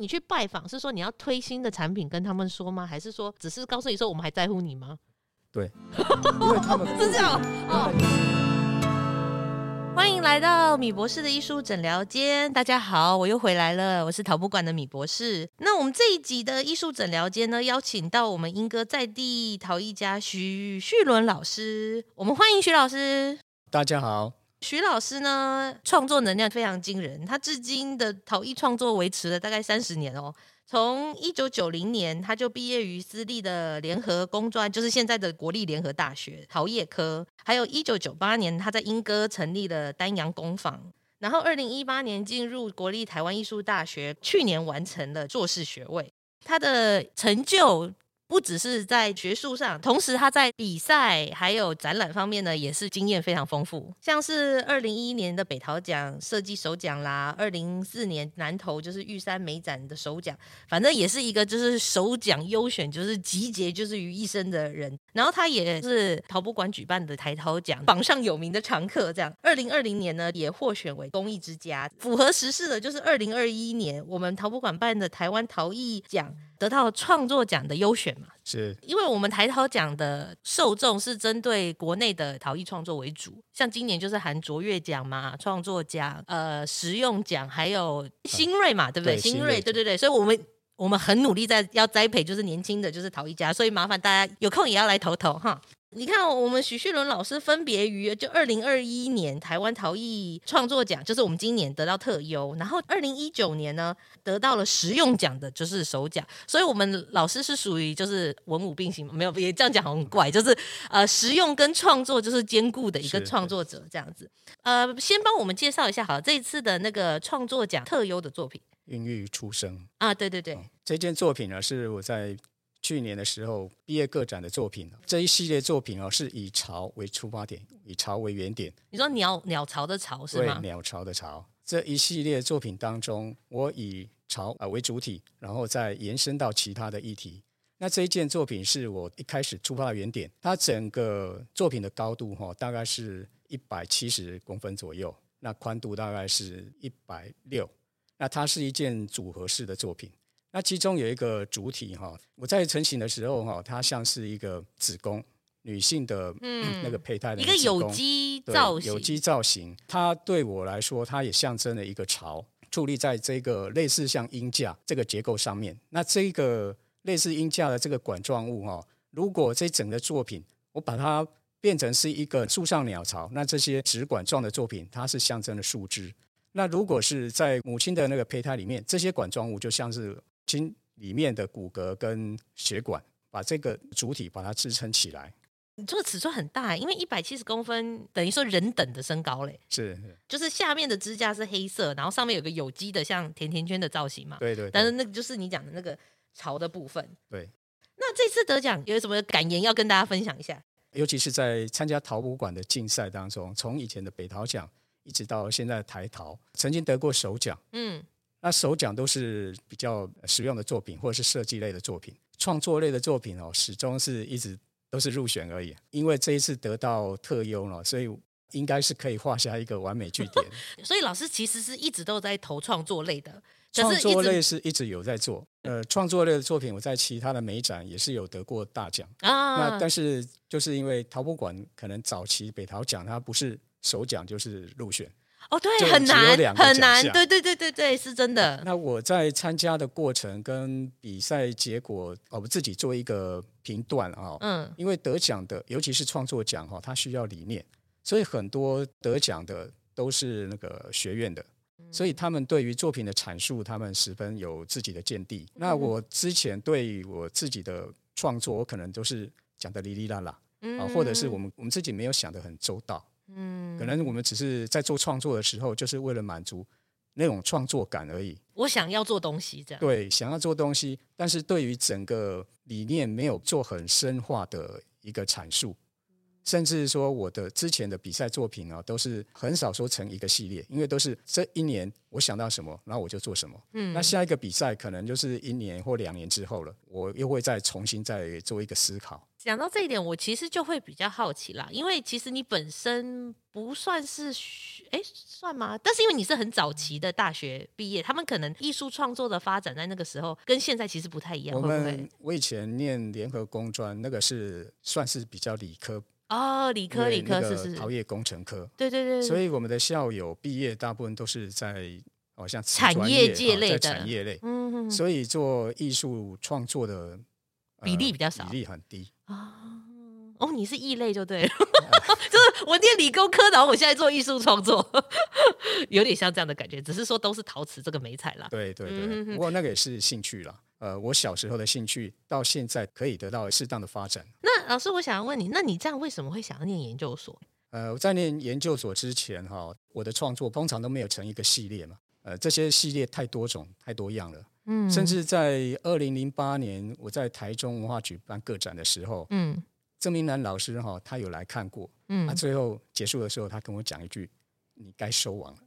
你去拜访是说你要推新的产品跟他们说吗？还是说只是告诉你说我们还在乎你吗？对，因为他们是这样哦。欢迎来到米博士的艺术诊疗间，大家好，我又回来了，我是陶博馆的米博士。那我们这一集的艺术诊疗间呢，邀请到我们英歌在地陶艺家徐旭伦老师，我们欢迎徐老师。大家好，徐老师呢，创作能量非常惊人，他至今的陶艺创作维持了大概三十年哦。从一九九零年，他就毕业于私立的联合工专，就是现在的国立联合大学陶业科。还有一九九八年，他在莺歌成立了丹阳工坊。然后二零一八年进入国立台湾艺术大学，去年完成了硕士学位。他的成就。不只是在学术上，同时他在比赛还有展览方面呢，也是经验非常丰富。像是二零一一年的北陶奖设计首奖啦，二零四年南投就是玉山美展的首奖，反正也是一个就是首奖优选，就是集结就是于一身的人。然后他也是陶博馆举办的台陶奖榜上有名的常客。这样，二零二零年呢也获选为工艺之家。符合时事的就是二零二一年我们陶博馆办的台湾陶艺奖。得到创作奖的优选嘛？是，因为我们台陶奖的受众是针对国内的陶艺创作为主，像今年就是含卓越奖嘛、创作奖、呃实用奖，还有新锐嘛，对不对？对新锐，对对对，所以我们我们很努力在要栽培，就是年轻的就是陶艺家，所以麻烦大家有空也要来投投哈。你看，我们许旭伦老师分别于就二零二一年台湾陶艺创作奖，就是我们今年得到特优，然后二零一九年呢得到了实用奖的，就是首奖。所以，我们老师是属于就是文武并行，没有别这样讲很怪，就是呃实用跟创作就是兼顾的一个创作者这样子。呃，先帮我们介绍一下好了，这一次的那个创作奖特优的作品《孕育出生》啊，对对对，哦，这件作品呢是我在。去年的时候，毕业个展的作品，这一系列作品哦，是以巢为出发点，以巢为原点。你说鸟鸟巢的巢是吗？对，鸟巢的巢。这一系列作品当中，我以巢啊为主体，然后再延伸到其他的议题。那这一件作品是我一开始出发的原点，它整个作品的高度哈，大概是一百七十公分左右，那宽度大概是一百六，那它是一件组合式的作品。那其中有一个主体哈，我在成型的时候哈，它像是一个子宫，女性的那个胚胎的一个有机造型，有机造型。它对我来说，它也象征了一个巢，矗立在这个类似像鹰架这个结构上面。那这个类似鹰架的这个管状物哈，如果这整个作品我把它变成是一个树上鸟巢，那这些直管状的作品，它是象征了树枝。那如果是在母亲的那个胚胎里面，这些管状物就像是。心里面的骨骼跟血管，把这个主体把它支撑起来。你这个尺寸很大，因为一百七十公分等于说人等的身高嘞。是，是，就是下面的支架是黑色，然后上面有个有机的像甜甜圈的造型嘛。对，对对。但是那个就是你讲的那个潮的部分。对。那这次得奖有什么感言要跟大家分享一下？尤其是在参加陶博馆的竞赛当中，从以前的北陶奖一直到现在的台陶，曾经得过首奖。嗯。那首奖都是比较实用的作品，或者是设计类的作品，创作类的作品哦，始终是一直都是入选而已。因为这一次得到特优了，所以应该是可以画下一个完美句点。所以老师其实是一直都在投创作类的，创作类是一直有在做。呃，创作类的作品我在其他的美展也是有得过大奖啊。那但是就是因为陶博馆可能早期北陶奖它不是首奖就是入选。哦，对，很难，很难，对，对，对，对，对，是真的。那我在参加的过程跟比赛结果，哦我自己做一个评断啊。嗯，因为得奖的，尤其是创作奖哈，它需要理念，所以很多得奖的都是那个学院的，所以他们对于作品的阐述，他们十分有自己的见地。那我之前对我自己的创作，我可能都是讲的哩哩啦啦，啊，或者是我们我们自己没有想的很周到。嗯，可能我们只是在做创作的时候，就是为了满足那种创作感而已。我想要做东西，这样。对，想要做东西，但是对于整个理念没有做很深化的一个阐述，甚至说我的之前的比赛作品啊，都是很少说成一个系列，因为都是这一年我想到什么，然后我就做什么。嗯，那下一个比赛可能就是一年或两年之后了，我又会再重新再做一个思考。讲到这一点，我其实就会比较好奇啦，因为其实你本身不算是学，哎，算吗？但是因为你是很早期的大学毕业，他们可能艺术创作的发展在那个时候跟现在其实不太一样。我们会不会？我以前念联合工专，那个是算是比较理科。哦，理科理科是是陶业工程科，对对对，所以我们的校友毕业大部分都是在哦像产业界类的产业类，嗯，所以做艺术创作的比例比较少，比例很低啊。哦，你是异类就对了，就是我念理工科，然后我现在做艺术创作，有点像这样的感觉，只是说都是陶瓷这个美彩啦。对对对，不过那个也是兴趣啦。呃，我小时候的兴趣到现在可以得到适当的发展。那老师，我想要问你，那你这样为什么会想要念研究所？呃，我在念研究所之前，哈，我的创作通常都没有成一个系列嘛。呃，这些系列太多种、太多样了。嗯，甚至在二零零八年，我在台中文化举办个展的时候，嗯，郑明兰老师哈，他有来看过。嗯，他最后结束的时候，他跟我讲一句：“你该收网了。”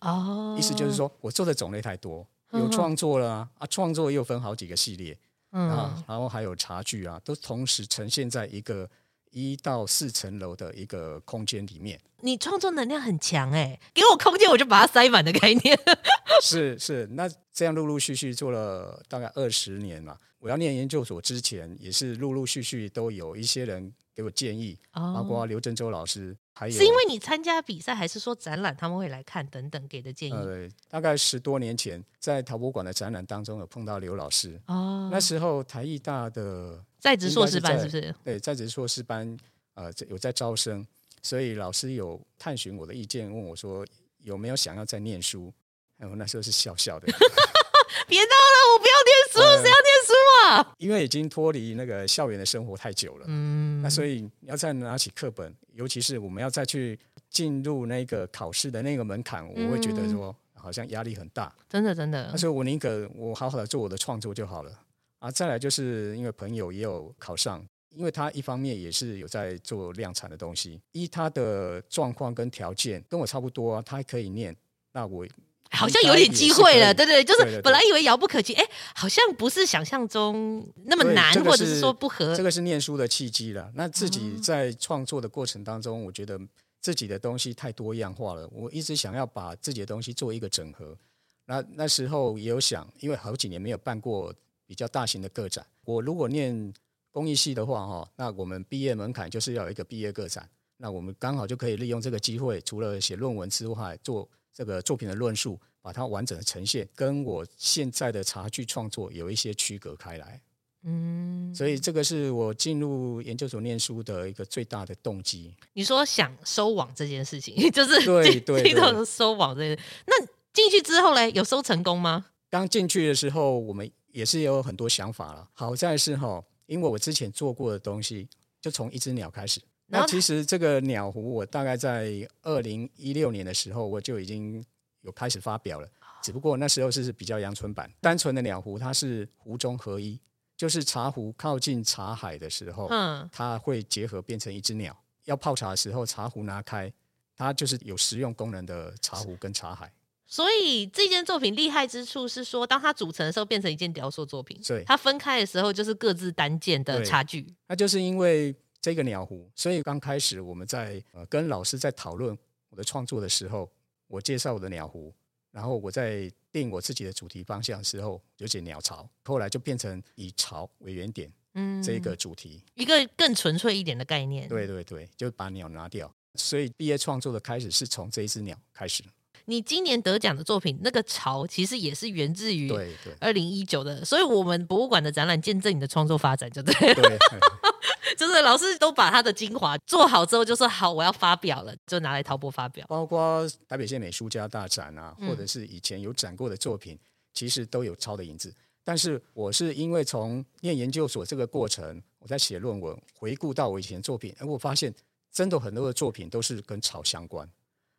哦，意思就是说我做的种类太多。有创作了啊，啊，创作又分好几个系列，嗯，然后还有茶具啊，都同时呈现在一个一到四层楼的一个空间里面。你创作能量很强哎，给我空间我就把它塞满的概念。是是，那这样陆陆续续做了大概二十年嘛。我要念研究所之前，也是陆陆续续都有一些人给我建议，哦、包括刘振洲老师。还有是因为你参加比赛，还是说展览他们会来看等等给的建议？呃，大概十多年前在陶博馆的展览当中有碰到刘老师哦。那时候台艺大的在职硕士班是不是？对，在职硕士班呃有在招生，所以老师有探寻我的意见，问我说有没有想要再念书？然后那时候是笑笑的，别闹了，我不要念书，谁、呃、要念书啊？因为已经脱离那个校园的生活太久了，嗯，那所以你要再拿起课本。尤其是我们要再去进入那个考试的那个门槛，我会觉得说好像压力很大。真的，真的。那所以我宁可我好好的做我的创作就好了。啊，再来就是因为朋友也有考上，因为他一方面也是有在做量产的东西，依他的状况跟条件跟我差不多啊，他还可以念，那我。好像有点机会了，对对，就是本来以为遥不可及，哎，好像不是想象中那么难，或者是说不合。这个是念书的契机了。那自己在创作的过程当中，我觉得自己的东西太多样化了，我一直想要把自己的东西做一个整合。那那时候也有想，因为好几年没有办过比较大型的个展，我如果念工艺系的话，哈，那我们毕业门槛就是要有一个毕业个展，那我们刚好就可以利用这个机会，除了写论文之外，做。这个作品的论述，把它完整的呈现，跟我现在的茶具创作有一些区隔开来。嗯，所以这个是我进入研究所念书的一个最大的动机。你说想收网这件事情，就是对对对，收网这件事。那进去之后呢，有收成功吗？刚进去的时候，我们也是有很多想法了。好在是哈，因为我之前做过的东西，就从一只鸟开始。那其实这个鸟壶，我大概在二零一六年的时候，我就已经有开始发表了。只不过那时候是比较阳春版，单纯的鸟壶，它是壶中合一，就是茶壶靠近茶海的时候，嗯，它会结合变成一只鸟。要泡茶的时候，茶壶拿开，它就是有实用功能的茶壶跟茶海。所以这件作品厉害之处是说，当它组成的时候变成一件雕塑作品，对，它分开的时候就是各自单件的差距。那就是因为。这个鸟壶，所以刚开始我们在呃跟老师在讨论我的创作的时候，我介绍我的鸟壶，然后我在定我自己的主题方向的时候，就写鸟巢，后来就变成以巢为原点，嗯，这个主题，一个更纯粹一点的概念。对对对，就把鸟拿掉，所以毕业创作的开始是从这一只鸟开始。你今年得奖的作品，那个潮其实也是源自于对对二零一九的，所以我们博物馆的展览见证你的创作发展，就对了。对 就是老师都把他的精华做好之后，就说好，我要发表了，就拿来陶博发表。包括台北县美术家大展啊，或者是以前有展过的作品，嗯、其实都有超的影子。但是我是因为从念研究所这个过程，我在写论文，回顾到我以前作品，而我发现真的很多的作品都是跟潮相关。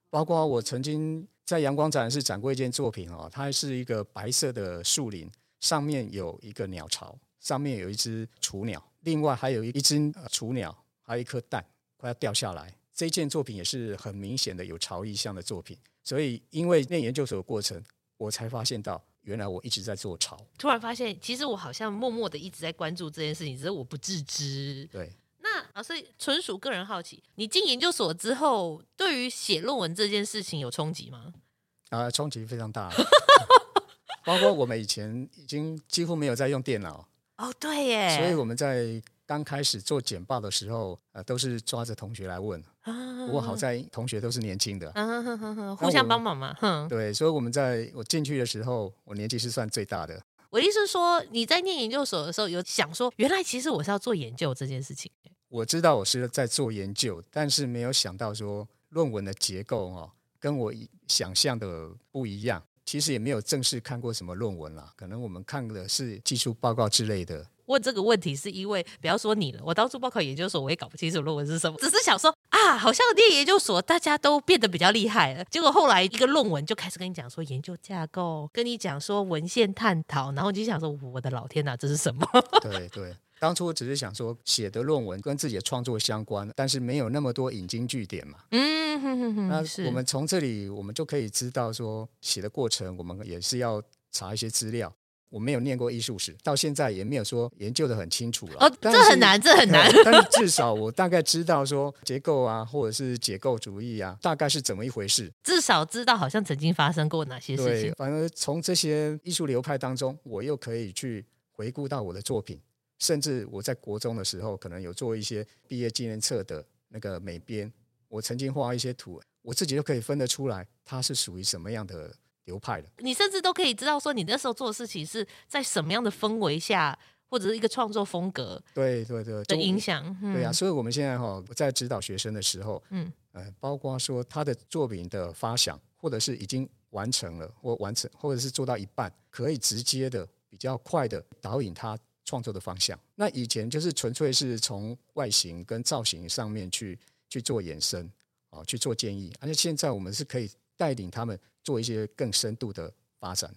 包括我曾经在阳光展示展过一件作品哦，它是一个白色的树林，上面有一个鸟巢，上面有一只雏鸟。另外还有一只雏鸟，还有一颗蛋，快要掉下来。这件作品也是很明显的有潮意象的作品，所以因为念研究所的过程，我才发现到原来我一直在做潮。突然发现，其实我好像默默的一直在关注这件事情，只是我不自知。对，那啊，所以纯属个人好奇，你进研究所之后，对于写论文这件事情有冲击吗？啊，冲击非常大，包括我们以前已经几乎没有在用电脑。哦，对耶，所以我们在。刚开始做简报的时候，呃，都是抓着同学来问。不过好在同学都是年轻的，互相帮忙嘛。对，所以我们在我进去的时候，我年纪是算最大的。我意思是说，你在念研究所的时候，有想说，原来其实我是要做研究这件事情。我知道我是在做研究，但是没有想到说论文的结构哦，跟我想象的不一样。其实也没有正式看过什么论文啦，可能我们看的是技术报告之类的。问这个问题是因为，不要说你了，我当初报考研究所，我也搞不清楚论文是什么，只是想说啊，好像念研究所大家都变得比较厉害了。结果后来一个论文就开始跟你讲说研究架构，跟你讲说文献探讨，然后你就想说，我的老天呐，这是什么？对 对，当初只是想说写的论文跟自己的创作相关，但是没有那么多引经据典嘛。嗯哼哼哼，那我们从这里我们就可以知道说写的过程，我们也是要查一些资料。我没有念过艺术史，到现在也没有说研究的很清楚了。哦，这很难，这很难。但是至少我大概知道说结构啊，或者是解构主义啊，大概是怎么一回事。至少知道好像曾经发生过哪些事情。对，反而从这些艺术流派当中，我又可以去回顾到我的作品，甚至我在国中的时候，可能有做一些毕业纪念册的那个美编，我曾经画一些图，我自己就可以分得出来，它是属于什么样的。流派的，你甚至都可以知道说，你那时候做的事情是在什么样的氛围下，或者是一个创作风格，对对对的影响，对啊。所以我们现在哈在指导学生的时候，嗯，呃，包括说他的作品的发想，或者是已经完成了或完成，或者是做到一半，可以直接的比较快的导引他创作的方向。那以前就是纯粹是从外形跟造型上面去去做延伸啊，去做建议，而且现在我们是可以带领他们。做一些更深度的发展，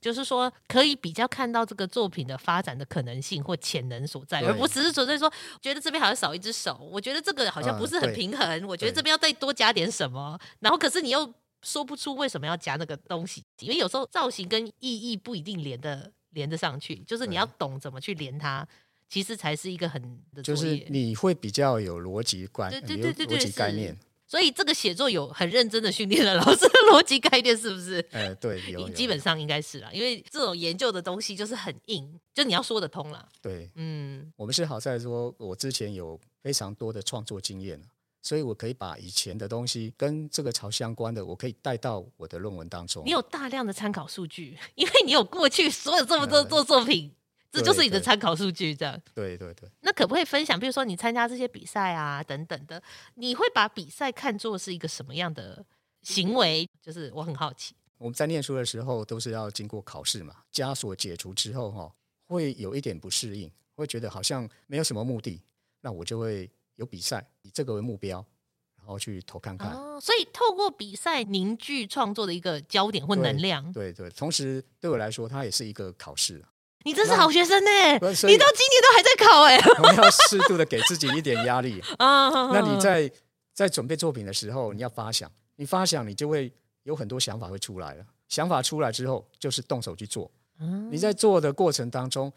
就是说可以比较看到这个作品的发展的可能性或潜能所在，而不只是纯粹说觉得这边好像少一只手，我觉得这个好像不是很平衡，嗯、我觉得这边要再多加点什么，然后可是你又说不出为什么要加那个东西，因为有时候造型跟意义不一定连得连得上去，就是你要懂怎么去连它，其实才是一个很的就是你会比较有逻辑观，对对对对对，逻辑概念。所以这个写作有很认真的训练了老师的逻辑概念，是不是？哎、呃，对，有，有，基本上应该是啦，因为这种研究的东西就是很硬，就你要说得通啦。对，嗯，我们是好在说，我之前有非常多的创作经验，所以我可以把以前的东西跟这个潮相关的，我可以带到我的论文当中。你有大量的参考数据，因为你有过去所有这么多做作品。呃这就是你的参考数据，这样。对对对。那可不可以分享？比如说你参加这些比赛啊，等等的，你会把比赛看作是一个什么样的行为？就是我很好奇。我们在念书的时候都是要经过考试嘛，枷锁解除之后哈，会有一点不适应，会觉得好像没有什么目的，那我就会有比赛，以这个为目标，然后去投看看。哦，所以透过比赛凝聚创作的一个焦点或能量。对对，对，同时对我来说，它也是一个考试。你真是好学生呢！你到今年都还在考哎！我们要适度的给自己一点压力 啊。那你在在准备作品的时候，你要发想，你发想，你就会有很多想法会出来了。想法出来之后，就是动手去做。你在做的过程当中，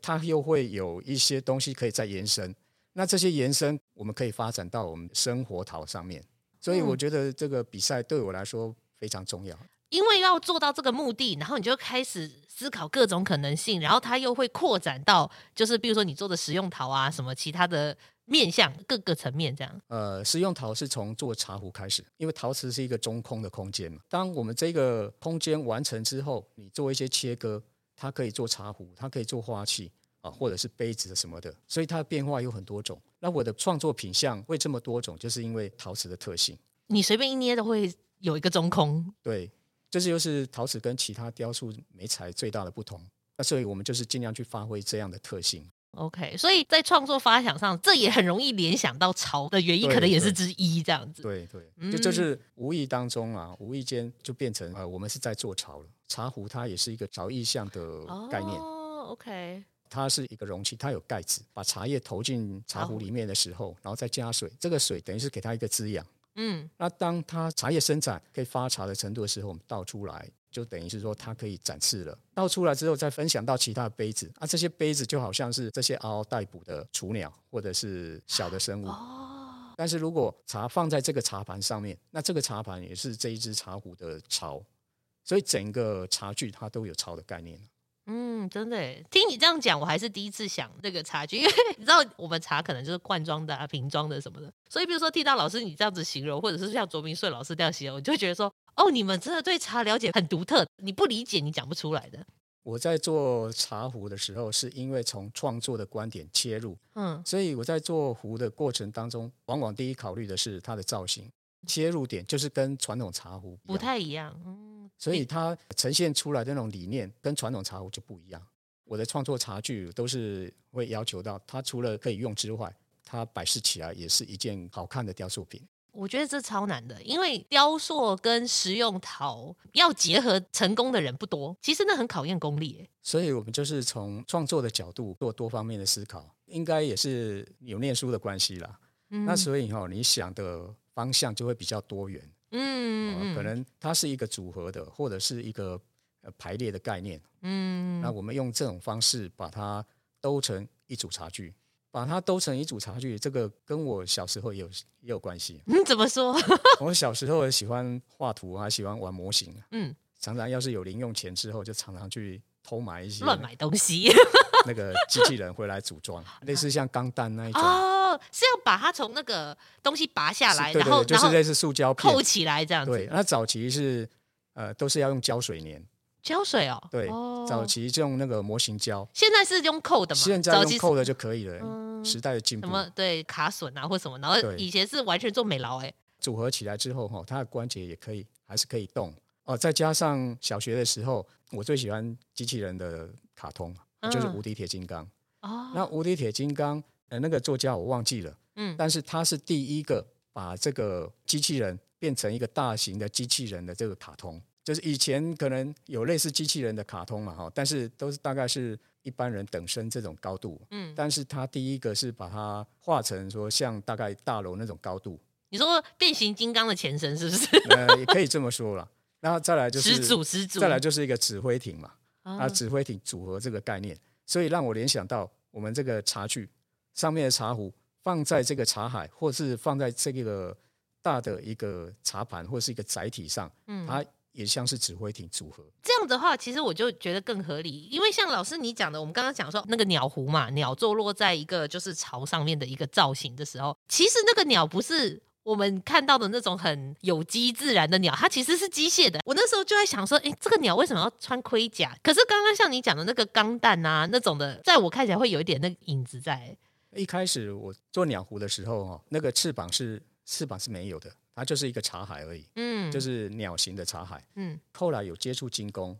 它又会有一些东西可以再延伸。那这些延伸，我们可以发展到我们生活陶上面。所以我觉得这个比赛对我来说非常重要。因为要做到这个目的，然后你就开始思考各种可能性，然后它又会扩展到，就是比如说你做的食用陶啊，什么其他的面向各个层面这样。呃，食用陶是从做茶壶开始，因为陶瓷是一个中空的空间嘛。当我们这个空间完成之后，你做一些切割，它可以做茶壶，它可以做花器啊，或者是杯子的什么的，所以它的变化有很多种。那我的创作品相会这么多种，就是因为陶瓷的特性。你随便一捏都会有一个中空。对。这就是陶瓷跟其他雕塑媒材最大的不同，那所以我们就是尽量去发挥这样的特性。OK，所以在创作发想上，这也很容易联想到潮的原因，可能也是之一这样子。对对，对，就就是无意当中啊，无意间就变成呃，我们是在做潮了。茶壶它也是一个潮意象的概念。哦，OK。它是一个容器，它有盖子，把茶叶投进茶壶里面的时候，然后再加水，这个水等于是给它一个滋养。嗯，那当它茶叶生产可以发茶的程度的时候，我们倒出来，就等于是说它可以展示了。倒出来之后，再分享到其他的杯子，啊，这些杯子就好像是这些嗷嗷待哺的雏鸟或者是小的生物。哦，但是如果茶放在这个茶盘上面，那这个茶盘也是这一只茶壶的巢，所以整个茶具它都有巢的概念。嗯，真的，听你这样讲，我还是第一次想这个茶具，因为 你知道我们茶可能就是罐装的啊、瓶装的什么的，所以比如说听到老师你这样子形容，或者是像卓明顺老师这样形容，我就会觉得说，哦，你们真的对茶了解很独特，你不理解你讲不出来的。我在做茶壶的时候，是因为从创作的观点切入，嗯，所以我在做壶的过程当中，往往第一考虑的是它的造型，切入点就是跟传统茶壶不太一样，嗯。所以它呈现出来的那种理念跟传统茶壶就不一样。我的创作茶具都是会要求到它除了可以用之外，它摆饰起来也是一件好看的雕塑品。我觉得这超难的，因为雕塑跟实用陶要结合成功的人不多，其实那很考验功力。所以我们就是从创作的角度做多方面的思考，应该也是有念书的关系啦。嗯、那所以哈，你想的方向就会比较多元。嗯、呃，可能它是一个组合的，或者是一个呃排列的概念。嗯，那我们用这种方式把它兜成一组茶具，把它兜成一组茶具，这个跟我小时候也有也有关系。嗯，怎么说？我小时候喜欢画图，还喜欢玩模型。嗯，常常要是有零用钱之后，就常常去偷买一些乱买东西。那个机器人回来组装，类似像钢弹那一种。哦，是要把它从那个东西拔下来，对对对，然后就是类似塑胶片扣起来这样子。对，那早期是呃都是要用胶水粘。胶水哦。对，哦、早期就用那个模型胶。现在是用扣的嘛？现在用扣的就可以了。嗯、时代的进步。什么对卡榫啊或什么，然后以前是完全做美劳哎。组合起来之后哈，它的关节也可以还是可以动哦。再加上小学的时候，我最喜欢机器人的卡通，就是无敌铁金刚。嗯哦，那无敌铁金刚，呃，那个作家我忘记了，嗯，但是他是第一个把这个机器人变成一个大型的机器人的这个卡通，就是以前可能有类似机器人的卡通嘛，哈，但是都是大概是一般人等身这种高度，嗯，但是他第一个是把它画成说像大概大楼那种高度。你说变形金刚的前身是不是？呃，也可以这么说了。然后再来就是始祖始祖，再来就是一个指挥艇嘛，啊，指挥艇组合这个概念。所以让我联想到我们这个茶具上面的茶壶放在这个茶海，或是放在这个大的一个茶盘，或是一个载体上，嗯，它也像是指挥艇组合。这样的话，其实我就觉得更合理，因为像老师你讲的，我们刚刚讲说那个鸟壶嘛，鸟坐落在一个就是槽上面的一个造型的时候，其实那个鸟不是。我们看到的那种很有机自然的鸟，它其实是机械的。我那时候就在想说，诶，这个鸟为什么要穿盔甲？可是刚刚像你讲的那个钢弹啊，那种的，在我看起来会有一点那个影子在。一开始我做鸟壶的时候，哈，那个翅膀是翅膀是没有的，它就是一个茶海而已，嗯，就是鸟形的茶海，嗯。后来有接触金工，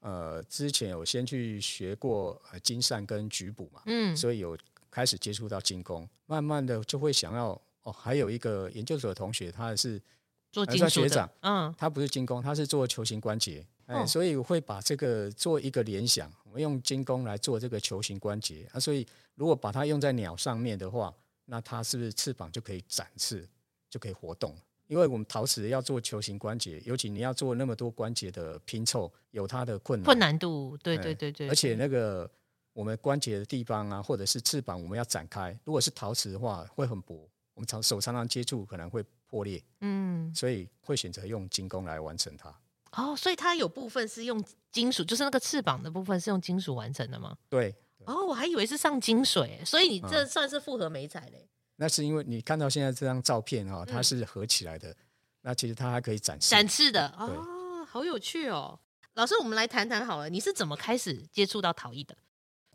呃，之前有先去学过金扇跟举捕嘛，嗯，所以有开始接触到金工，慢慢的就会想要。哦，还有一个研究所的同学，他是做金属的学长，嗯，他不是金工，他是做球形关节，哎，所以我会把这个做一个联想，我们用金工来做这个球形关节啊，所以如果把它用在鸟上面的话，那它是不是翅膀就可以展翅，就可以活动？因为我们陶瓷要做球形关节，尤其你要做那么多关节的拼凑，有它的困难困难度，对对对对，而且那个我们关节的地方啊，或者是翅膀，我们要展开，如果是陶瓷的话，会很薄。我们常手常常接触可能会破裂，嗯，所以会选择用金工来完成它。哦，所以它有部分是用金属，就是那个翅膀的部分是用金属完成的吗？对。哦，我还以为是上金水，所以你这算是复合美彩嘞。那是因为你看到现在这张照片哈，它是合起来的，嗯、那其实它还可以展示展示的。哦，好有趣哦。老师，我们来谈谈好了，你是怎么开始接触到陶艺的？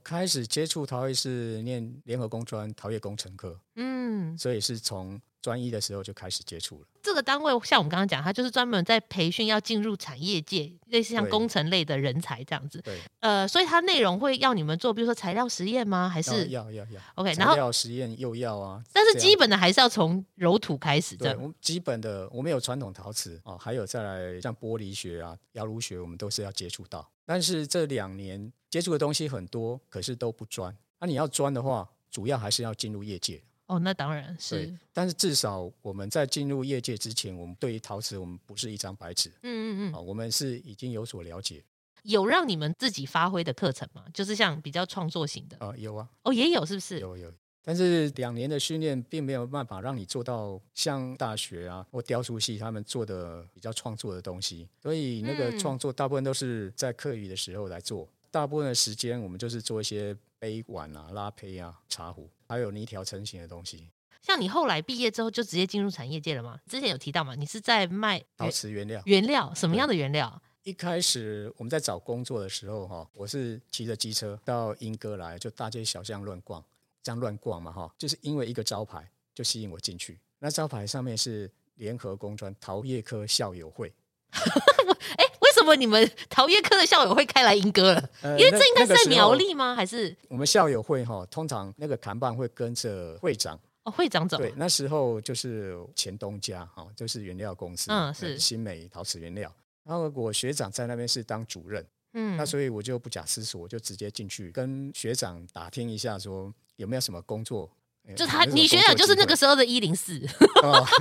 开始接触陶艺是念联合工专陶业工程科，嗯，所以是从专一的时候就开始接触了。这个单位像我们刚刚讲，它就是专门在培训要进入产业界，类似像工程类的人才这样子。对，呃，所以它内容会要你们做，比如说材料实验吗？还是要要要？OK，然后材料实验又要啊。但是基本的还是要从揉土开始。对，我们基本的我们有传统陶瓷哦，还有再来像玻璃学啊、窑炉学，我们都是要接触到。但是这两年接触的东西很多，可是都不专。那、啊、你要专的话，主要还是要进入业界。哦，那当然是。但是至少我们在进入业界之前，我们对于陶瓷，我们不是一张白纸。嗯嗯嗯。啊，我们是已经有所了解。有让你们自己发挥的课程吗？就是像比较创作型的。啊，有啊。哦，也有，是不是？有有。但是两年的训练并没有办法让你做到像大学啊或雕塑系他们做的比较创作的东西。所以那个创作大部分都是在课余的时候来做。嗯、大部分的时间我们就是做一些杯碗啊、拉胚啊、茶壶。还有泥条成型的东西，像你后来毕业之后就直接进入产业界了吗？之前有提到吗？你是在卖陶瓷原料，原料什么样的原料？一开始我们在找工作的时候，哈，我是骑着机车到英哥来，就大街小巷乱逛，这样乱逛嘛，哈，就是因为一个招牌就吸引我进去。那招牌上面是联合工专陶业科校友会。哎，为什么你们陶业科的校友会开来莺歌了？呃、因为这应该是在苗栗吗？还是我们校友会哈？通常那个看板会跟着会长哦，会长走。对，那时候就是前东家哈，就是原料公司，嗯，是新美陶瓷原料。然后我学长在那边是当主任，嗯，那所以我就不假思索，我就直接进去跟学长打听一下，说有没有什么工作。就他，你学长就是那个时候的一零四，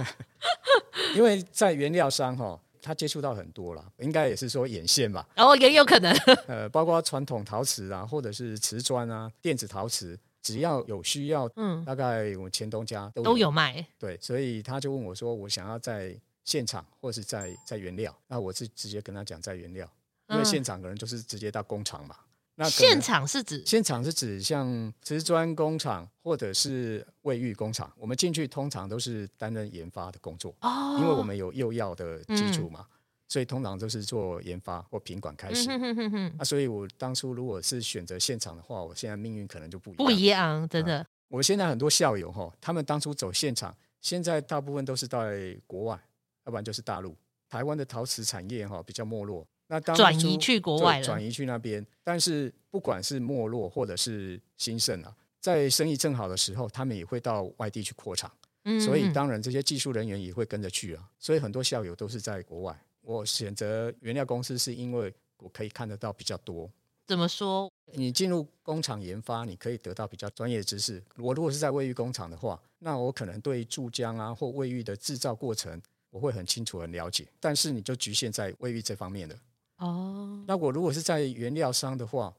因为在原料商哈。他接触到很多了，应该也是说眼线吧。哦，也有可能。呃，包括传统陶瓷啊，或者是瓷砖啊，电子陶瓷，只要有需要，嗯，大概我们前东家都有，都有卖。对，所以他就问我说，我想要在现场，或是在在原料，那我是直接跟他讲在原料，因为现场可能就是直接到工厂嘛。那现场是指？现场是指像瓷砖工厂或者是卫浴工厂，我们进去通常都是担任研发的工作哦，因为我们有釉药的基础嘛，嗯、所以通常都是做研发或品管开始。那、所以我当初如果是选择现场的话，我现在命运可能就不一样。不一样，真的。啊、我现在很多校友哈，他们当初走现场，现在大部分都是在国外，要不然就是大陆。台湾的陶瓷产业哈比较没落。那转移去国外了，转移去那边。但是不管是没落或者是兴盛啊，在生意正好的时候，他们也会到外地去扩厂。嗯，所以当然这些技术人员也会跟着去啊。所以很多校友都是在国外。我选择原料公司是因为我可以看得到比较多。怎么说？你进入工厂研发，你可以得到比较专业的知识。我如果是在卫浴工厂的话，那我可能对注浆啊或卫浴的制造过程我会很清楚很了解。但是你就局限在卫浴这方面的。哦，那我如果是在原料商的话，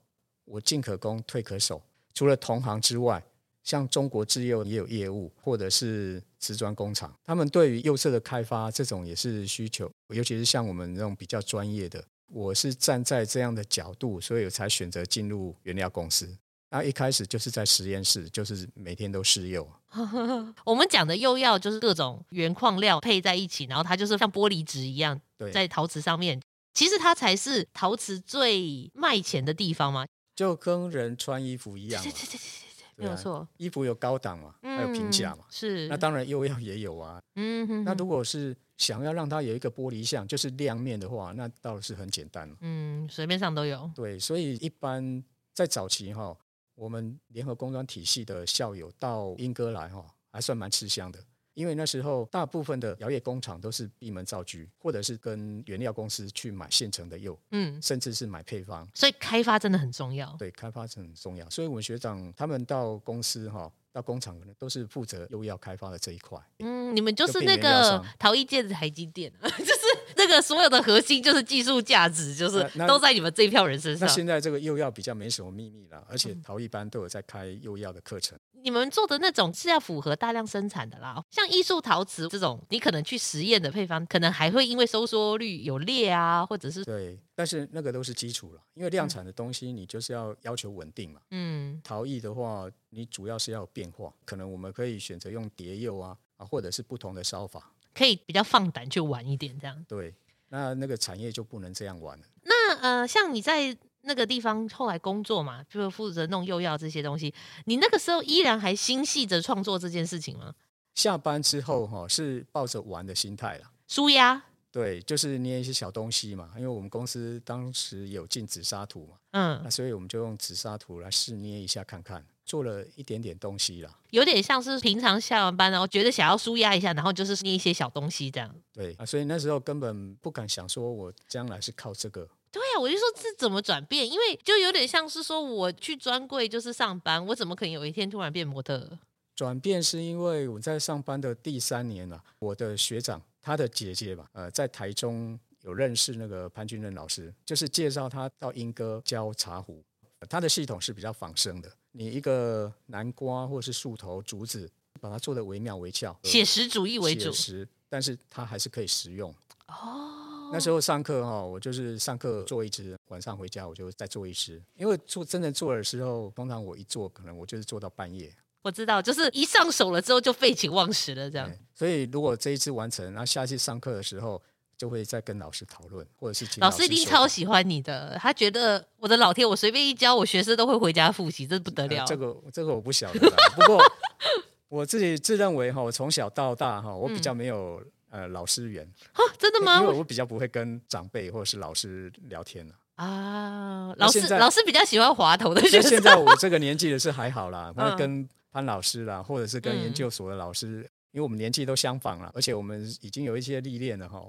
我进可攻，退可守。除了同行之外，像中国制药也有业务，或者是瓷砖工厂，他们对于釉色的开发这种也是需求，尤其是像我们这种比较专业的，我是站在这样的角度，所以我才选择进入原料公司。那一开始就是在实验室，就是每天都试釉。我们讲的釉药就是各种原矿料配在一起，然后它就是像玻璃纸一样，在陶瓷上面。其实它才是陶瓷最卖钱的地方嘛，就跟人穿衣服一样，对对对对对，没有错。衣服有高档嘛，还有平价嘛，是。那当然釉药也有啊，嗯哼。那如果是想要让它有一个玻璃像，就是亮面的话，那倒是很简单，嗯，随便上都有。对，所以一般在早期哈，我们联合工专体系的校友到英哥来哈，还算蛮吃香的。因为那时候大部分的摇业工厂都是闭门造车，或者是跟原料公司去买现成的釉，嗯，甚至是买配方，所以开发真的很重要。对，开发是很重要。所以我们学长他们到公司哈，到工厂可能都是负责釉药开发的这一块。嗯，你们就是那个陶艺界的台积电，就是那个所有的核心就是技术价值，就是都在你们这一票人身上。那，那现在这个釉药比较没什么秘密了，而且陶艺班都有在开釉药的课程。你们做的那种是要符合大量生产的啦，像艺术陶瓷这种，你可能去实验的配方，可能还会因为收缩率有裂啊，或者是对，但是那个都是基础了，因为量产的东西你就是要要求稳定嘛。嗯，陶艺的话，你主要是要有变化，可能我们可以选择用叠釉啊，啊，或者是不同的烧法，可以比较放胆去玩一点这样。对，那那个产业就不能这样玩了。那呃，像你在。那个地方后来工作嘛，就是负责弄釉药这些东西。你那个时候依然还心系着创作这件事情吗？下班之后哈是抱着玩的心态啦，舒压。对，就是捏一些小东西嘛，因为我们公司当时有进紫砂土嘛，嗯，那所以我们就用紫砂土来试捏一下看看，做了一点点东西啦，有点像是平常下完班然后觉得想要舒压一下，然后就是捏一些小东西这样。对啊，所以那时候根本不敢想说我将来是靠这个。对啊，我就说这怎么转变？因为就有点像是说我去专柜就是上班，我怎么可能有一天突然变模特？转变是因为我在上班的第三年了，我的学长。他的姐姐吧，呃，在台中有认识那个潘君任老师，就是介绍他到英歌教茶壶。他的系统是比较仿生的，你一个南瓜或是树头、竹子，把它做的惟妙惟肖，写实主义为主，写实，但是它还是可以食用。哦，那时候上课哈，我就是上课做一支，晚上回家我就再做一支，因为做真的做的时候，通常我一做，可能我就是做到半夜。我知道，就是一上手了之后就废寝忘食了，这样。所以如果这一次完成，然后下次上课的时候，就会再跟老师讨论，或者是老师，一定超喜欢你的，他觉得我的老天，我随便一教，我学生都会回家复习，这不得了。呃、这个这个我不晓得啦，不过 我自己自认为哈，我从小到大哈，我比较没有、嗯、呃老师缘啊，真的吗？因为我比较不会跟长辈或者是老师聊天啊。老师老师比较喜欢滑头的学生。现在我这个年纪的是还好啦，那、嗯、跟。潘老师啦，或者是跟研究所的老师，嗯、因为我们年纪都相仿了，而且我们已经有一些历练了哈，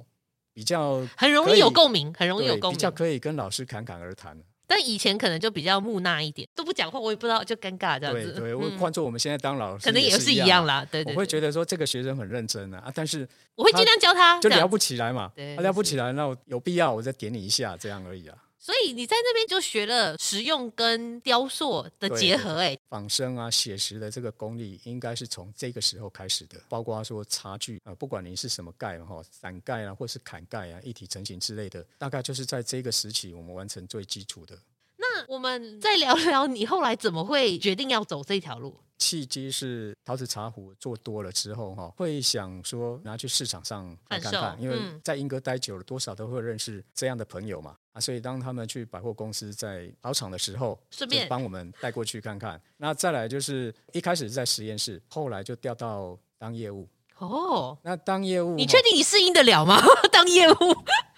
比较很容易有共鸣，很容易有共鸣，比较可以跟老师侃侃而谈。但以前可能就比较木讷一点，都不讲话，我也不知道，就尴尬这样子。对对，我换做我们现在当老师，可能也是一样啦。对，我会觉得说这个学生很认真啊，但是我会尽量教他，就聊不起来嘛。他聊不起来，那有必要我再点你一下，这样而已啊。所以你在那边就学了实用跟雕塑的结合，哎，仿生啊、写实的这个功力，应该是从这个时候开始的。包括说茶具啊，不管你是什么盖哈，散盖啊，或是砍盖啊，一体成型之类的，大概就是在这个时期我们完成最基础的。那我们再聊聊，你后来怎么会决定要走这条路？契机是陶瓷茶壶做多了之后哈，会想说拿去市场上看看看，因为在英哥待久了，多少都会认识这样的朋友嘛啊，所以当他们去百货公司在跑场的时候，顺便帮我们带过去看看。那再来就是一开始是在实验室，后来就调到当业务哦。那当业务，你确定你适应得了吗？当业务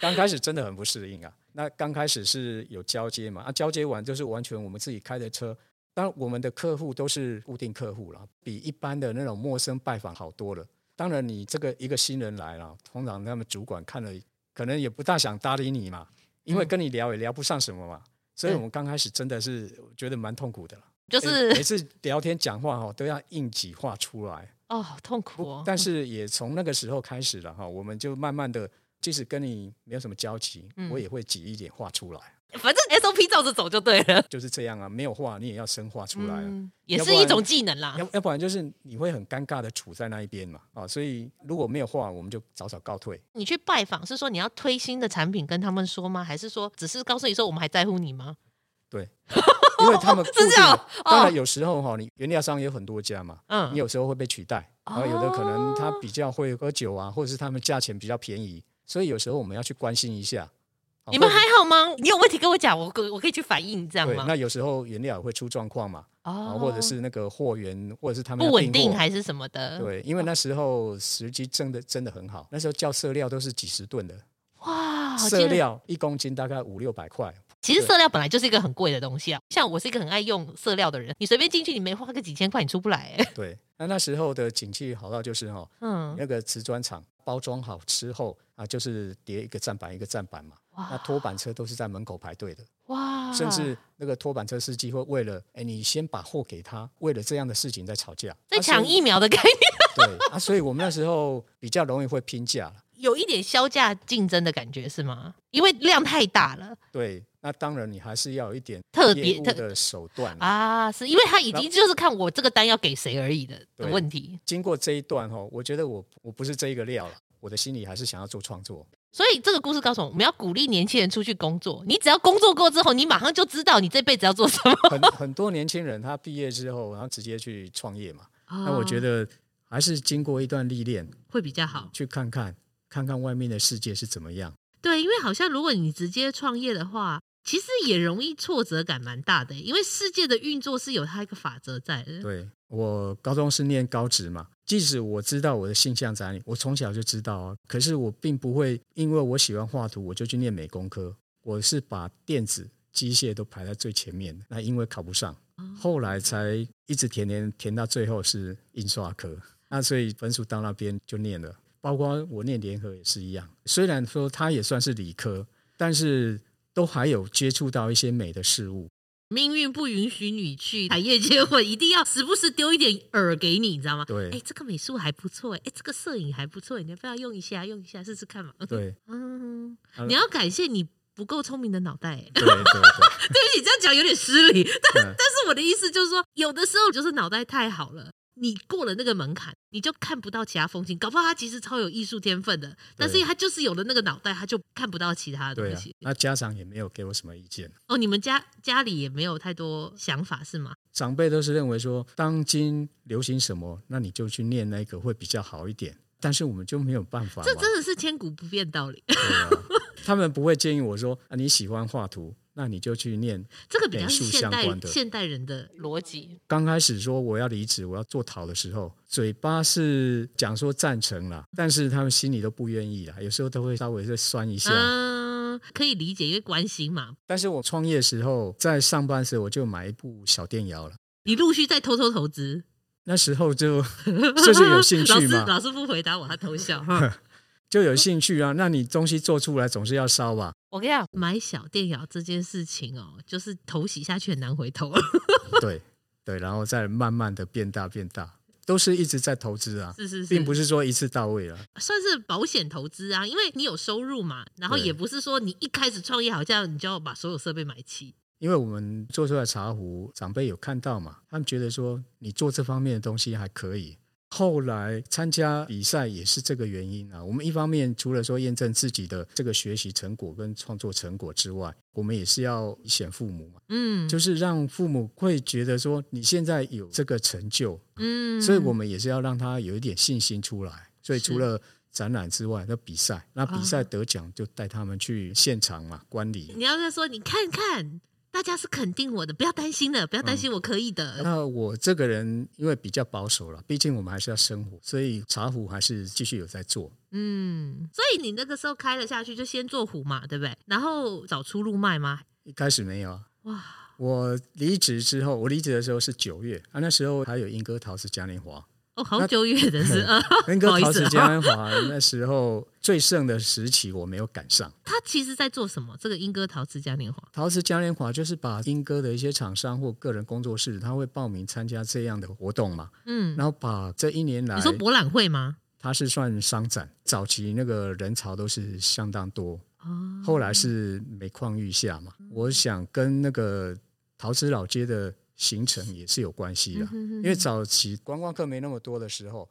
刚开始真的很不适应啊。那刚开始是有交接嘛，啊，交接完就是完全我们自己开的车。当然，我们的客户都是固定客户了，比一般的那种陌生拜访好多了。当然，你这个一个新人来了，通常他们主管看了，可能也不大想搭理你嘛，因为跟你聊也聊不上什么嘛。所以我们刚开始真的是觉得蛮痛苦的了，就是每次聊天讲话哈都要硬挤话出来哦，好痛苦哦。但是也从那个时候开始了哈，我们就慢慢的，即使跟你没有什么交集，我也会挤一点话出来。反正 SOP 照着走就对了，就是这样啊，没有画你也要生画出来，嗯，也是一种技能啦。要要不然就是你会很尴尬的处在那一边嘛，啊，所以如果没有画，我们就早早告退。你去拜访是说你要推新的产品跟他们说吗？还是说只是告诉你说我们还在乎你吗？对，因为他们 是这样。当然有时候哈，你原料商有很多家嘛，嗯，你有时候会被取代，然后有的可能他比较会喝酒啊，或者是他们价钱比较便宜，所以有时候我们要去关心一下。你们还好吗？你有问题跟我讲，我可我可以去反映，这样吗？那有时候原料也会出状况嘛，哦，或者是那个货源，或者是他们不稳定还是什么的。对，因为那时候时机真的真的很好，那时候叫色料都是几十吨的，哇，色料一公斤大概五六百块。其实色料本来就是一个很贵的东西啊，像我是一个很爱用色料的人，你随便进去，你没花个几千块，你出不来。对，那那时候的景气好到就是哈，嗯，那个瓷砖厂包装好之后啊，就是叠一个站板一个站板嘛。那拖板车都是在门口排队的，哇！甚至那个拖板车司机会为了，哎，你先把货给他，为了这样的事情在吵架，在抢疫苗的概念。对啊，所以我们那时候比较容易会拼价了，有一点销价竞争的感觉是吗？因为量太大了。对，那当然你还是要有一点特别的手段啊，是因为他已经就是看我这个单要给谁而已的的问题。经过这一段哈，我觉得我我不是这一个料了，我的心里还是想要做创作。所以这个故事告诉我们，我们要鼓励年轻人出去工作。你只要工作过之后，你马上就知道你这辈子要做什么。很 很多年轻人他毕业之后，然后直接去创业嘛。那、哦、我觉得还是经过一段历练会比较好，去看看看看外面的世界是怎么样。对，因为好像如果你直接创业的话，其实也容易挫折感蛮大的，因为世界的运作是有它一个法则在的。对，我高中是念高职嘛，即使我知道我的性向在哪里，我从小就知道啊，可是我并不会因为我喜欢画图，我就去念美工科。我是把电子、机械都排在最前面的，那因为考不上，后来才一直填填填到最后是印刷科，那所以分数到那边就念了。包括我念联合也是一样，虽然说它也算是理科，但是。都还有接触到一些美的事物。命运不允许你去产业界，我一定要时不时丢一点饵给你，你知道吗？对，哎，这个美术还不错，哎，这个摄影还不错，你要不要用一下？用一下试试看嘛。对，嗯，你要感谢你不够聪明的脑袋。对对对，对不起，这样讲有点失礼，但但是我的意思就是说，有的时候就是脑袋太好了。你过了那个门槛，你就看不到其他风景。搞不好他其实超有艺术天分的，但是他就是有了那个脑袋，他就看不到其他的东西。啊、那家长也没有给我什么意见。哦，你们家家里也没有太多想法是吗？长辈都是认为说，当今流行什么，那你就去念那个会比较好一点。但是我们就没有办法。这真的是千古不变道理。啊、他们不会建议我说啊，你喜欢画图。那你就去念这个比较现代现代人的逻辑。刚开始说我要离职，我要做陶的时候，嘴巴是讲说赞成啦，但是他们心里都不愿意啦，有时候都会稍微再酸一下。嗯，可以理解，因为关心嘛。但是我创业时候，在上班时我就买一部小电摇了。你陆续在偷偷投资？那时候就 就是有兴趣嘛。老师老师不回答我，他偷笑。就有兴趣啊，那你东西做出来总是要烧吧？我跟你讲，买小电窑这件事情哦，就是头洗下去很难回头。对对，然后再慢慢的变大变大，都是一直在投资啊，是是是，并不是说一次到位了，算是保险投资啊，因为你有收入嘛，然后也不是说你一开始创业好像你就要把所有设备买齐。因为我们做出来茶壶，长辈有看到嘛，他们觉得说你做这方面的东西还可以。后来参加比赛也是这个原因啊。我们一方面除了说验证自己的这个学习成果跟创作成果之外，我们也是要显父母嘛。嗯，就是让父母会觉得说你现在有这个成就，嗯，所以我们也是要让他有一点信心出来。所以除了展览之外，那比赛，那比赛得奖就带他们去现场嘛，观礼。你要是说，你看看。大家是肯定我的，不要担心的，不要担心，我可以的。嗯，那我这个人因为比较保守了，毕竟我们还是要生活，所以茶壶还是继续有在做。嗯，所以你那个时候开了下去，就先做壶嘛，对不对？然后找出路卖吗？一开始没有啊。哇！我离职之后，我离职的时候是九月啊，那时候还有莺歌陶瓷嘉年华。哦，好久远的是啊，莺歌 陶瓷嘉年华那时候最盛的时期，我没有赶上。他其实在做什么？这个英歌陶瓷嘉年华，陶瓷嘉年华就是把英歌的一些厂商或个人工作室，他会报名参加这样的活动嘛。嗯，然后把这一年来，你说博览会吗？它是算商展，早期那个人潮都是相当多，后来是每况愈下嘛。我想跟那个陶瓷老街的。行程也是有关系的，因为早期观光客没那么多的时候，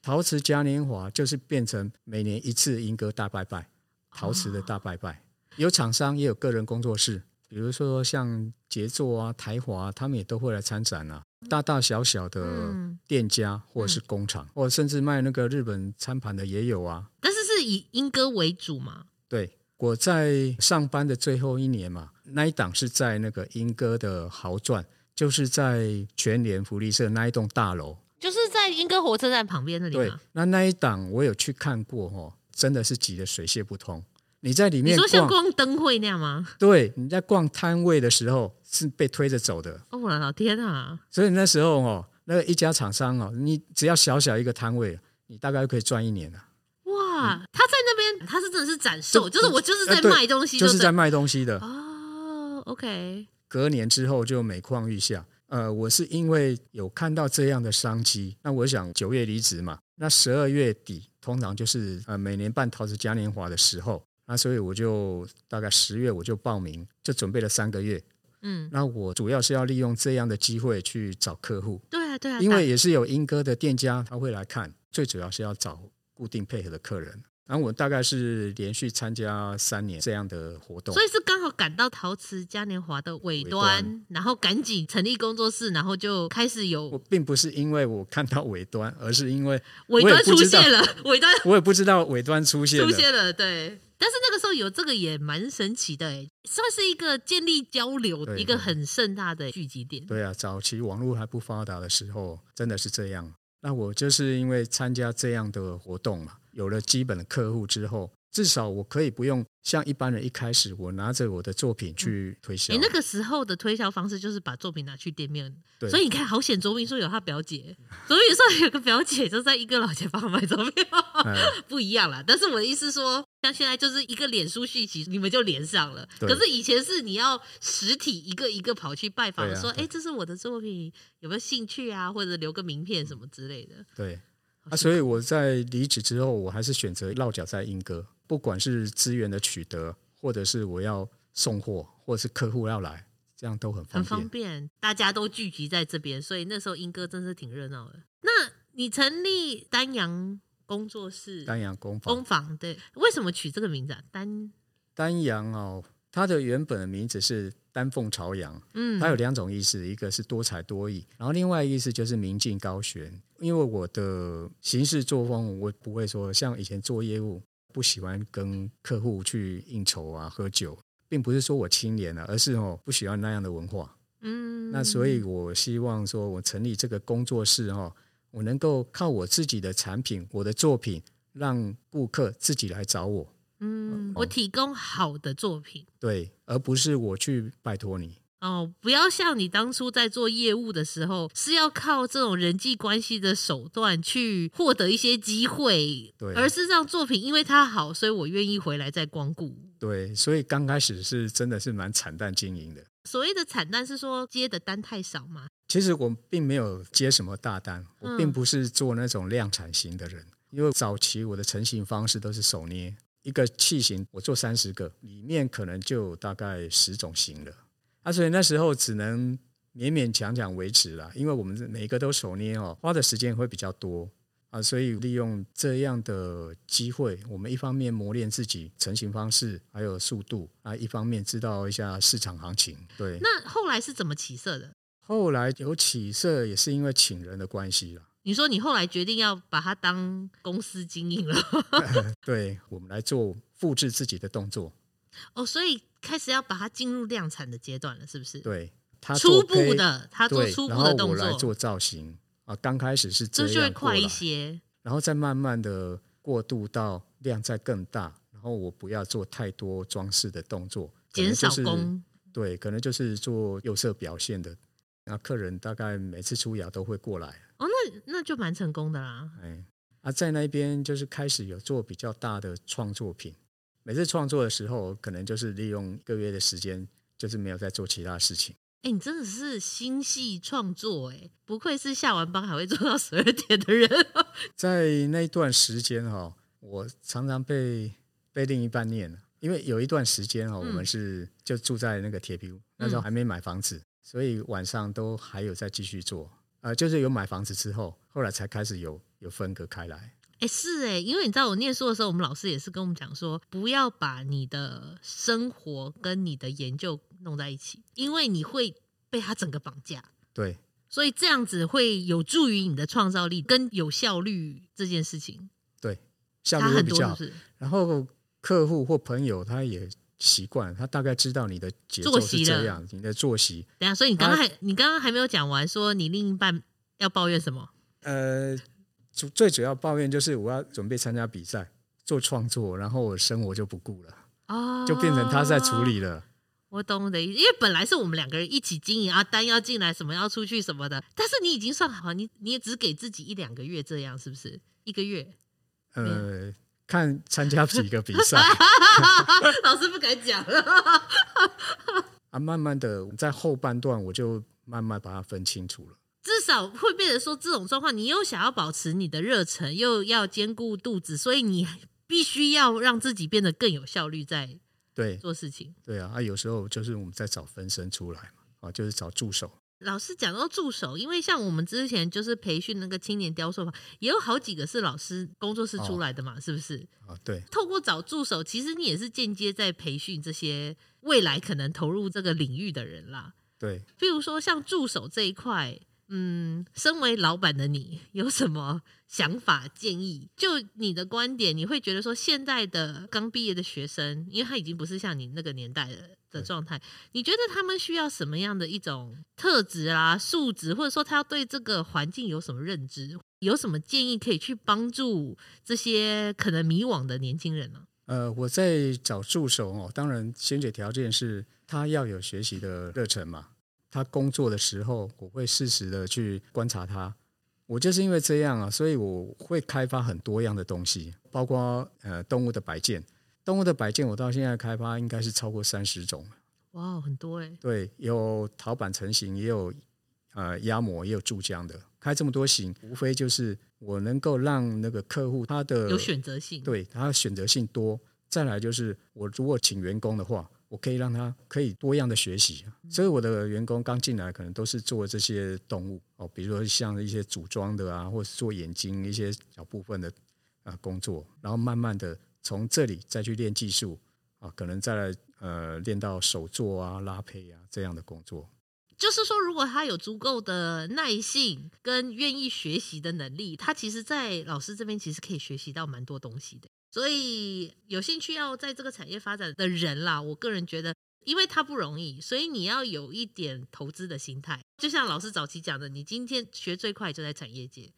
陶瓷嘉年华就是变成每年一次莺歌大拜拜，陶瓷的大拜拜，有厂商也有个人工作室，比如说像杰作啊、台华，他们也都会来参展啊。大大小小的店家或者是工厂，或者甚至卖那个日本餐盘的也有啊。但是是以莺歌为主嘛？对，我在上班的最后一年嘛，那一档是在那个莺歌的豪钻。就是在全联福利社那一栋大楼，就是在莺歌火车站旁边那里。对，那那一档我有去看过哦，真的是挤得水泄不通。你在里面，你说像逛灯会那样吗？对，你在逛摊位的时候是被推着走的。哦，我的老天啊！所以那时候哦，那个一家厂商哦，你只要小小一个摊位，你大概就可以赚一年了。哇，他在那边，他是真的是展售，就是我就是在卖东西，就是在卖东西的。哦，OK。隔年之后就每况愈下。呃，我是因为有看到这样的商机，那我想九月离职嘛，那十二月底通常就是呃每年办陶瓷嘉年华的时候，那所以我就大概十月我就报名，就准备了三个月。嗯，那我主要是要利用这样的机会去找客户。对啊，对啊，因为也是有英歌的店家他会来看，最主要是要找固定配合的客人。然后我大概是连续参加三年这样的活动，所以是刚好赶到陶瓷嘉年华的尾端，尾端，然后赶紧成立工作室，然后就开始有。我并不是因为我看到尾端，而是因为尾端出现了，尾端我也不知道尾端出现了，出现了，对。但是那个时候有这个也蛮神奇的，哎，算是一个建立交流的一个很盛大的聚集点。对啊，早期网络还不发达的时候，真的是这样。那我就是因为参加这样的活动嘛，有了基本的客户之后。至少我可以不用像一般人一开始我拿着我的作品去推销。你、嗯、那个时候的推销方式就是把作品拿去店面，所以你看，好险卓明说有他表姐，卓明说有个表姐就在一个老街帮他买作品，不一样啦。但是我的意思说，像现在就是一个脸书续集，你们就连上了。可是以前是你要实体一个一个跑去拜访，说，哎、欸，这是我的作品，有没有兴趣啊？或者留个名片什么之类的。对。啊，所以我在离职之后，我还是选择落脚在英歌。不管是资源的取得，或者是我要送货，或者是客户要来，这样都很方便。很方便，大家都聚集在这边，所以那时候英歌真是挺热闹的。那你成立丹阳工作室，丹阳工坊，工坊对，为什么取这个名字啊？丹丹阳哦，它的原本的名字是丹凤朝阳，嗯，它有两种意思，一个是多才多艺，然后另外意思就是明镜高悬。因为我的行事作风，我不会说像以前做业务。不喜欢跟客户去应酬啊、喝酒，并不是说我清廉了，而是哦不喜欢那样的文化。嗯，那所以我希望说，我成立这个工作室哈，我能够靠我自己的产品、我的作品，让顾客自己来找我。嗯，我提供好的作品，对，而不是我去拜托你。哦，不要像你当初在做业务的时候，是要靠这种人际关系的手段去获得一些机会，对，而是让作品因为它好，所以我愿意回来再光顾。对，所以刚开始是真的是蛮惨淡经营的。所谓的惨淡是说接的单太少吗？其实我并没有接什么大单，我并不是做那种量产型的人，嗯、因为早期我的成型方式都是手捏一个器型，我做三十个，里面可能就大概十种型了。啊，所以那时候只能勉勉强强维持了，因为我们每一个都手捏哦，花的时间会比较多啊，所以利用这样的机会，我们一方面磨练自己成型方式还有速度啊，一方面知道一下市场行情。对，那后来是怎么起色的？后来有起色也是因为请人的关系了。你说你后来决定要把它当公司经营了？对，我们来做复制自己的动作。哦，所以开始要把它进入量产的阶段了，是不是？对，他初步的，他做初步的动作，然后我来做造型啊。刚开始是这就会快一些，然后再慢慢的过渡到量再更大，然后我不要做太多装饰的动作，减少工。对，可能就是做釉色表现的，那客人大概每次出窑都会过来。哦，那那就蛮成功的啦。哎，啊，在那边就是开始有做比较大的创作品。每次创作的时候，可能就是利用一个月的时间，就是没有在做其他事情。哎、欸，你真的是心细创作哎，不愧是下完班还会做到十二点的人。在那一段时间哈，我常常被被另一半念，因为有一段时间哈，我们是就住在那个铁皮屋，那时候还没买房子，所以晚上都还有在继续做。呃，就是有买房子之后，后来才开始有有分隔开来。哎，是哎，因为你知道我念书的时候，我们老师也是跟我们讲说，不要把你的生活跟你的研究弄在一起，因为你会被他整个绑架。对，所以这样子会有助于你的创造力跟有效率这件事情。对，效率比较好。然后客户或朋友他也习惯，他大概知道你的节奏是这样，你的作息。等下，所以你刚刚还你刚刚还没有讲完，说你另一半要抱怨什么？呃。主最主要抱怨就是我要准备参加比赛做创作，然后我生活就不顾了，哦，就变成他在处理了。我懂的，因为本来是我们两个人一起经营啊，单要进来什么要出去什么的，但是你已经算好，你你也只给自己一两个月这样，是不是？一个月？呃，看参加几个比赛，老师不敢讲。啊，慢慢的在后半段我就慢慢把它分清楚了。至少会变成说这种状况，你又想要保持你的热忱，又要兼顾肚子，所以你必须要让自己变得更有效率，在对做事情。对，对啊，啊，有时候就是我们在找分身出来嘛，啊，就是找助手。老师讲到助手，因为像我们之前就是培训那个青年雕塑坊，也有好几个是老师工作室出来的嘛，哦、是不是？啊，对。透过找助手，其实你也是间接在培训这些未来可能投入这个领域的人啦。对。比如说像助手这一块。嗯，身为老板的你有什么想法建议？就你的观点，你会觉得说现在的刚毕业的学生，因为他已经不是像你那个年代的的状态，你觉得他们需要什么样的一种特质啊、素质，或者说他要对这个环境有什么认知？有什么建议可以去帮助这些可能迷惘的年轻人呢？呃，我在找助手哦，当然先决条件是他要有学习的热忱嘛。他工作的时候，我会适时的去观察他。我就是因为这样啊，所以我会开发很多样的东西，包括呃动物的摆件。动物的摆件，我到现在开发应该是超过三十种。哇，很多哎。对，有陶板成型，也有呃压模，也有注浆的。开这么多型，无非就是我能够让那个客户他的有选择性，对，他选择性多。再来就是我如果请员工的话。我可以让他可以多样的学习，所以我的员工刚进来可能都是做这些动物哦，比如说像一些组装的啊，或是做眼睛一些小部分的啊工作，然后慢慢的从这里再去练技术啊，可能再来呃练到手作啊、拉坯啊这样的工作。就是说，如果他有足够的耐性跟愿意学习的能力，他其实，在老师这边其实可以学习到蛮多东西的。所以有兴趣要在这个产业发展的人啦，我个人觉得，因为它不容易，所以你要有一点投资的心态。就像老师早期讲的，你今天学最快就在产业界。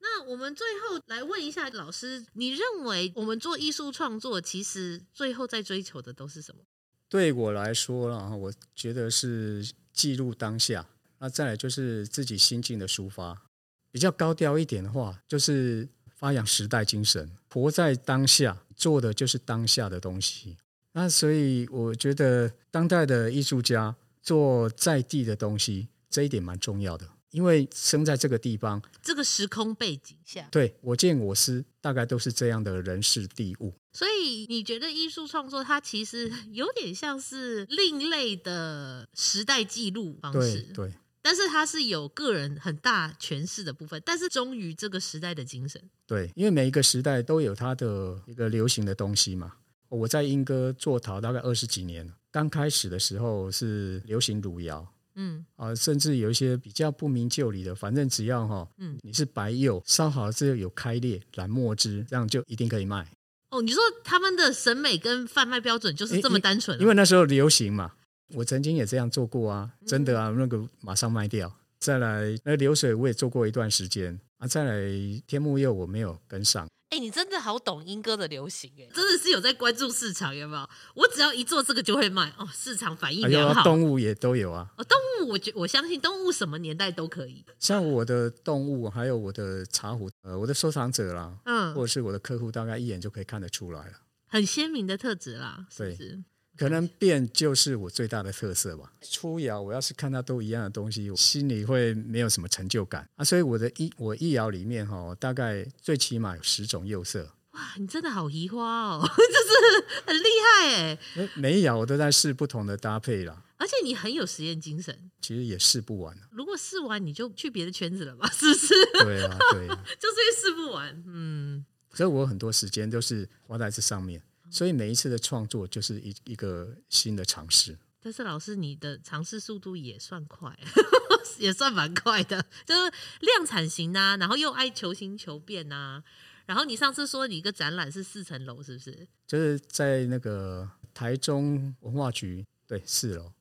那我们最后来问一下老师，你认为我们做艺术创作，其实最后在追求的都是什么？对我来说啦，我觉得是记录当下。那再来就是自己心境的抒发。比较高调一点的话，就是。发扬时代精神，活在当下，做的就是当下的东西。那所以我觉得，当代的艺术家做在地的东西，这一点蛮重要的。因为生在这个地方，这个时空背景下，对，我见我思，大概都是这样的人事地物。所以你觉得艺术创作它其实有点像是另类的时代记录方式，对。对但是它是有个人很大诠释的部分，但是忠于这个时代的精神。对，因为每一个时代都有它的一个流行的东西嘛。我在英歌做陶大概二十几年了，刚开始的时候是流行汝窑，嗯啊，甚至有一些比较不明就里的，反正只要哈，嗯，你是白釉烧好了之后有开裂染墨汁，这样就一定可以卖。哦，你说他们的审美跟贩卖标准就是这么单纯？因为那时候流行嘛。我曾经也这样做过啊，真的啊，那个马上卖掉。再来，那流水我也做过一段时间啊。再来，天目釉我没有跟上。哎、欸，你真的好懂英歌的流行哎，真的是有在关注市场，有没有？我只要一做这个就会卖哦，市场反应良好。啊、动物也都有啊。哦，动物我觉我相信动物什么年代都可以。像我的动物，还有我的茶壶，呃，我的收藏者啦，嗯，或者是我的客户，大概一眼就可以看得出来了，很鲜明的特质啦，是不是？对。可能变就是我最大的特色吧。出窑，我要是看到都一样的东西，我心里会没有什么成就感啊。所以我的一我一窑里面哈，大概最起码有十种釉色。哇，你真的好移花哦，就是很厉害哎。每一窑我都在试不同的搭配啦。而且你很有实验精神。其实也试不完。如果试完，你就去别的圈子了吧？是不是？对啊，对啊，就是试不完。嗯。所以我很多时间都是花在这上面。所以每一次的创作就是一一个新的尝试。但是老师，你的尝试速度也算快，也算蛮快的，就是量产型啊，然后又爱求新求变啊。然后你上次说你一个展览是四层楼，是不是？就是在那个台中文化局，对，四楼。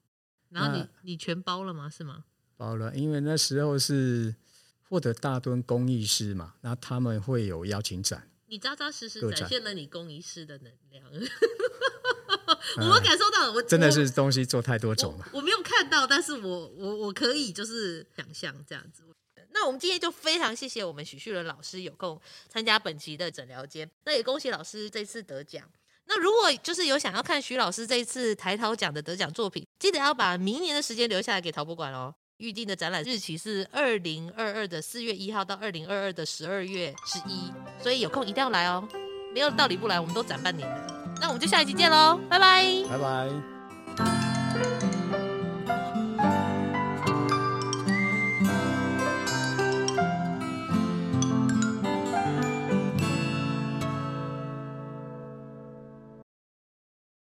然后你你全包了吗？是吗？包了，因为那时候是获得大墩工艺师嘛，那他们会有邀请展。你扎扎实实展现了你工艺师的能量，我们感受到了，我真的是东西做太多种了。我，我没有看到，但是我我我可以就是想象这样子。那我们今天就非常谢谢我们许旭伦老师有空参加本期的诊疗间，那也恭喜老师这次得奖。那如果就是有想要看许老师这一次台陶奖的得奖作品，记得要把明年的时间留下来给陶博馆哦。预定的展览日期是二零二二的四月一号到二零二二的十二月十一，所以有空一定要来哦。没有道理不来，我们都展半年了。那我们就下一集见喽，拜拜，拜拜。